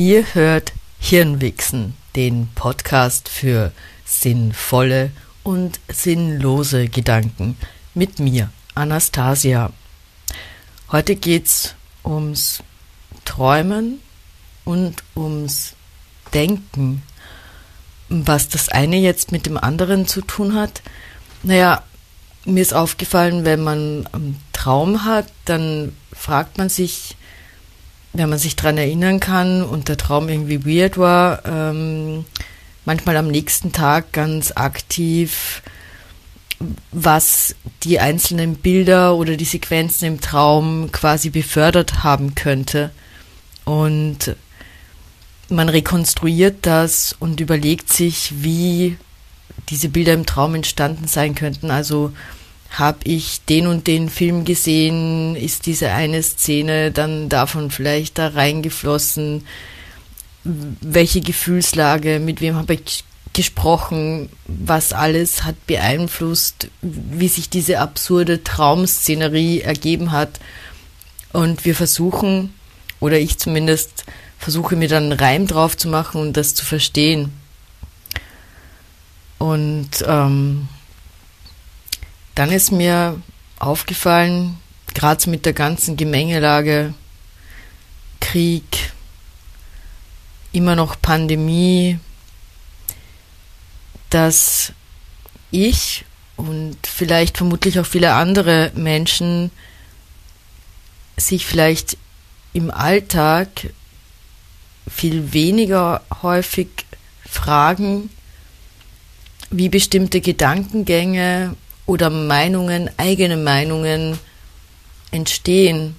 Ihr hört Hirnwichsen, den Podcast für sinnvolle und sinnlose Gedanken mit mir, Anastasia. Heute geht's ums Träumen und ums Denken. Was das eine jetzt mit dem anderen zu tun hat, naja, mir ist aufgefallen, wenn man einen Traum hat, dann fragt man sich, wenn man sich daran erinnern kann und der Traum irgendwie weird war, ähm, manchmal am nächsten Tag ganz aktiv, was die einzelnen Bilder oder die Sequenzen im Traum quasi befördert haben könnte. Und man rekonstruiert das und überlegt sich, wie diese Bilder im Traum entstanden sein könnten. Also habe ich den und den Film gesehen, ist diese eine Szene dann davon vielleicht da reingeflossen, welche Gefühlslage, mit wem habe ich gesprochen, was alles hat beeinflusst, wie sich diese absurde Traumszenerie ergeben hat. Und wir versuchen, oder ich zumindest versuche mir dann einen Reim drauf zu machen und das zu verstehen. Und ähm, dann ist mir aufgefallen, gerade mit der ganzen Gemengelage, Krieg, immer noch Pandemie, dass ich und vielleicht vermutlich auch viele andere Menschen sich vielleicht im Alltag viel weniger häufig fragen, wie bestimmte Gedankengänge oder Meinungen, eigene Meinungen entstehen.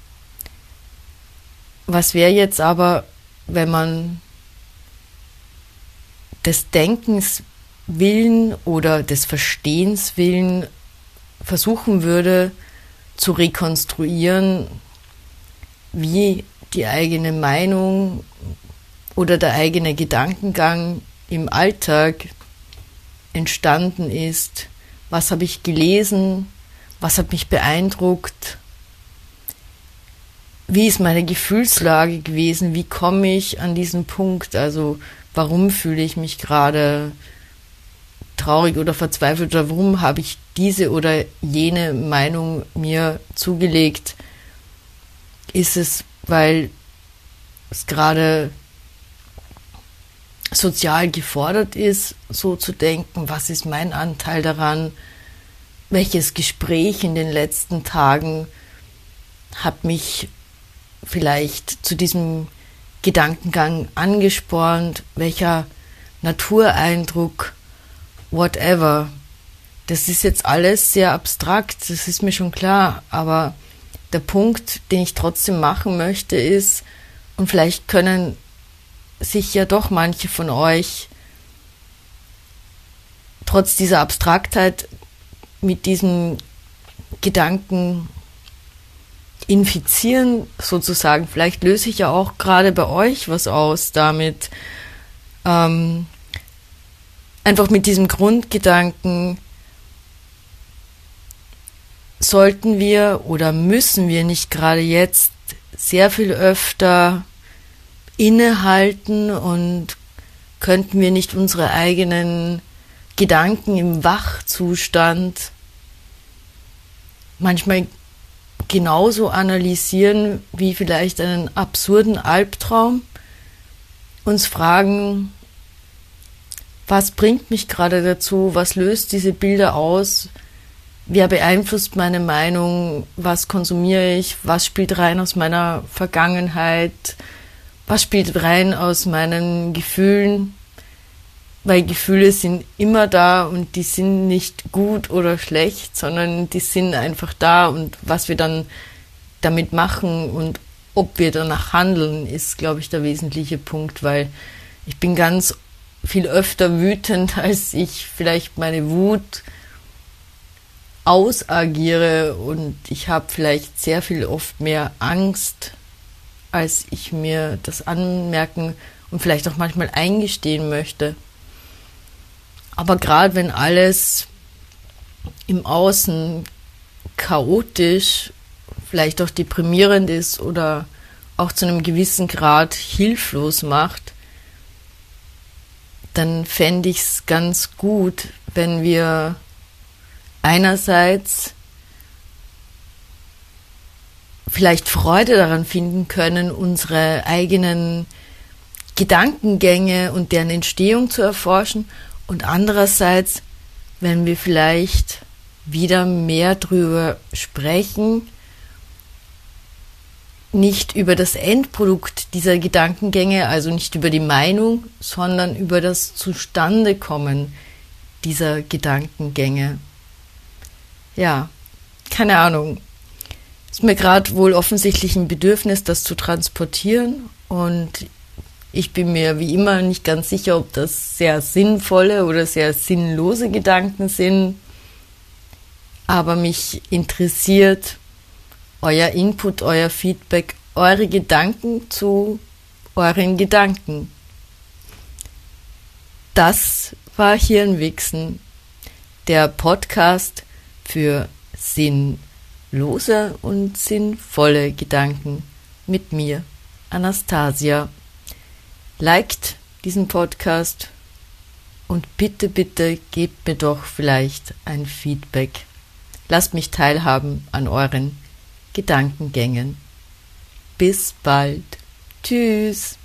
Was wäre jetzt aber, wenn man des Denkens willen oder des Verstehens willen versuchen würde zu rekonstruieren, wie die eigene Meinung oder der eigene Gedankengang im Alltag entstanden ist, was habe ich gelesen, was hat mich beeindruckt, wie ist meine Gefühlslage gewesen, wie komme ich an diesen Punkt, also warum fühle ich mich gerade traurig oder verzweifelt? Oder warum habe ich diese oder jene Meinung mir zugelegt, ist es, weil es gerade sozial gefordert ist, so zu denken, was ist mein Anteil daran, welches Gespräch in den letzten Tagen hat mich vielleicht zu diesem Gedankengang angespornt, welcher Natureindruck, whatever. Das ist jetzt alles sehr abstrakt, das ist mir schon klar, aber der Punkt, den ich trotzdem machen möchte, ist, und vielleicht können sich ja doch manche von euch trotz dieser Abstraktheit mit diesen Gedanken infizieren, sozusagen. Vielleicht löse ich ja auch gerade bei euch was aus damit. Ähm, einfach mit diesem Grundgedanken, sollten wir oder müssen wir nicht gerade jetzt sehr viel öfter innehalten und könnten wir nicht unsere eigenen Gedanken im Wachzustand manchmal genauso analysieren wie vielleicht einen absurden Albtraum, uns fragen, was bringt mich gerade dazu, was löst diese Bilder aus, wer beeinflusst meine Meinung, was konsumiere ich, was spielt rein aus meiner Vergangenheit, was spielt rein aus meinen Gefühlen, weil Gefühle sind immer da und die sind nicht gut oder schlecht, sondern die sind einfach da und was wir dann damit machen und ob wir danach handeln, ist, glaube ich, der wesentliche Punkt, weil ich bin ganz viel öfter wütend, als ich vielleicht meine Wut ausagiere und ich habe vielleicht sehr viel oft mehr Angst, als ich mir das anmerken und vielleicht auch manchmal eingestehen möchte. Aber gerade wenn alles im Außen chaotisch, vielleicht auch deprimierend ist oder auch zu einem gewissen Grad hilflos macht, dann fände ich es ganz gut, wenn wir einerseits vielleicht Freude daran finden können, unsere eigenen Gedankengänge und deren Entstehung zu erforschen und andererseits, wenn wir vielleicht wieder mehr drüber sprechen, nicht über das Endprodukt dieser Gedankengänge, also nicht über die Meinung, sondern über das Zustandekommen dieser Gedankengänge. Ja, keine Ahnung. Ist mir gerade wohl offensichtlich ein Bedürfnis, das zu transportieren und ich bin mir wie immer nicht ganz sicher, ob das sehr sinnvolle oder sehr sinnlose Gedanken sind, aber mich interessiert, euer Input, euer Feedback, eure Gedanken zu euren Gedanken. Das war Hirnwichsen, der Podcast für sinnlose und sinnvolle Gedanken mit mir, Anastasia. Liked diesen Podcast und bitte, bitte gebt mir doch vielleicht ein Feedback. Lasst mich teilhaben an euren Gedankengängen. Bis bald. Tschüss.